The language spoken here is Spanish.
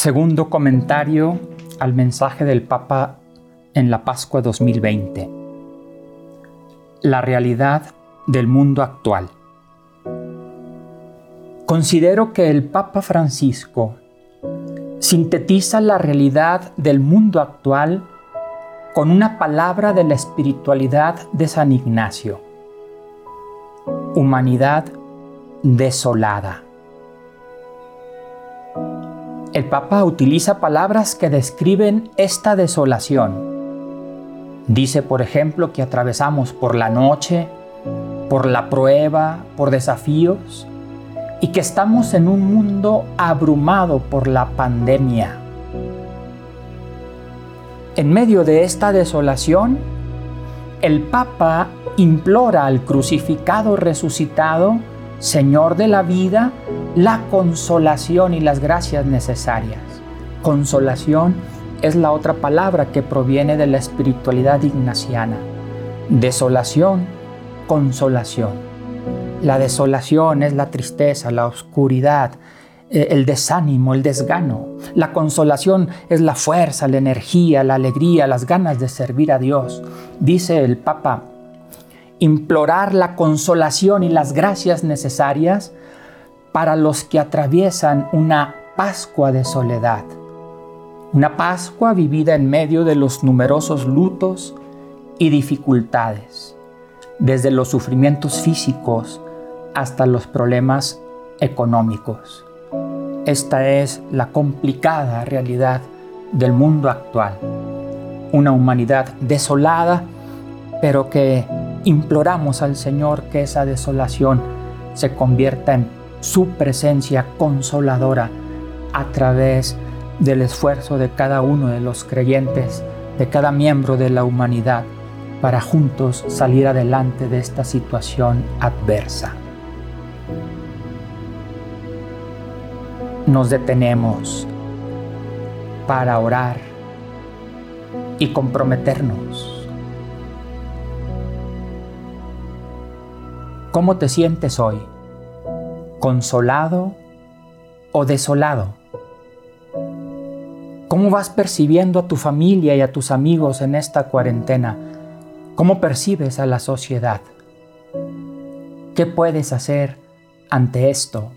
Segundo comentario al mensaje del Papa en la Pascua 2020. La realidad del mundo actual. Considero que el Papa Francisco sintetiza la realidad del mundo actual con una palabra de la espiritualidad de San Ignacio. Humanidad desolada. El Papa utiliza palabras que describen esta desolación. Dice, por ejemplo, que atravesamos por la noche, por la prueba, por desafíos, y que estamos en un mundo abrumado por la pandemia. En medio de esta desolación, el Papa implora al crucificado resucitado, Señor de la vida, la consolación y las gracias necesarias. Consolación es la otra palabra que proviene de la espiritualidad ignaciana. Desolación, consolación. La desolación es la tristeza, la oscuridad, eh, el desánimo, el desgano. La consolación es la fuerza, la energía, la alegría, las ganas de servir a Dios. Dice el Papa, implorar la consolación y las gracias necesarias para los que atraviesan una Pascua de soledad. Una Pascua vivida en medio de los numerosos lutos y dificultades, desde los sufrimientos físicos hasta los problemas económicos. Esta es la complicada realidad del mundo actual. Una humanidad desolada, pero que imploramos al Señor que esa desolación se convierta en su presencia consoladora a través del esfuerzo de cada uno de los creyentes, de cada miembro de la humanidad, para juntos salir adelante de esta situación adversa. nos detenemos para orar y comprometernos. ¿Cómo te sientes hoy? ¿Consolado o desolado? ¿Cómo vas percibiendo a tu familia y a tus amigos en esta cuarentena? ¿Cómo percibes a la sociedad? ¿Qué puedes hacer ante esto?